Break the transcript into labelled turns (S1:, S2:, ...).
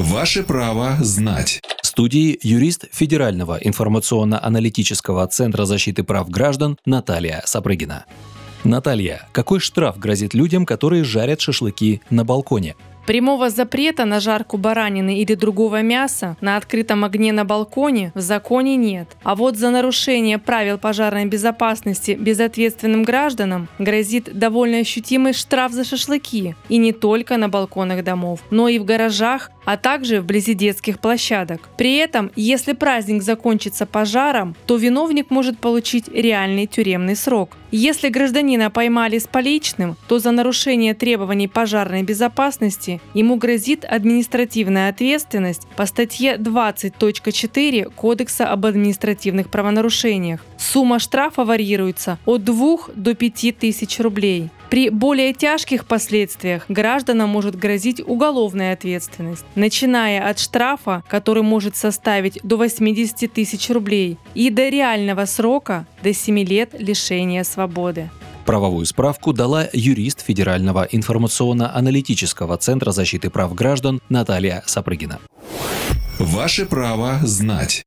S1: Ваше право знать.
S2: В студии юрист Федерального информационно-аналитического центра защиты прав граждан Наталья Сапрыгина. Наталья, какой штраф грозит людям, которые жарят шашлыки на балконе?
S3: Прямого запрета на жарку баранины или другого мяса на открытом огне на балконе в законе нет. А вот за нарушение правил пожарной безопасности безответственным гражданам грозит довольно ощутимый штраф за шашлыки. И не только на балконах домов, но и в гаражах, а также вблизи детских площадок. При этом, если праздник закончится пожаром, то виновник может получить реальный тюремный срок. Если гражданина поймали с поличным, то за нарушение требований пожарной безопасности ему грозит административная ответственность по статье 20.4 Кодекса об административных правонарушениях. Сумма штрафа варьируется от 2 до 5 тысяч рублей. При более тяжких последствиях гражданам может грозить уголовная ответственность, начиная от штрафа, который может составить до 80 тысяч рублей, и до реального срока до 7 лет лишения свободы.
S2: Правовую справку дала юрист Федерального информационно-аналитического центра защиты прав граждан Наталья Сапрыгина.
S1: Ваше право знать.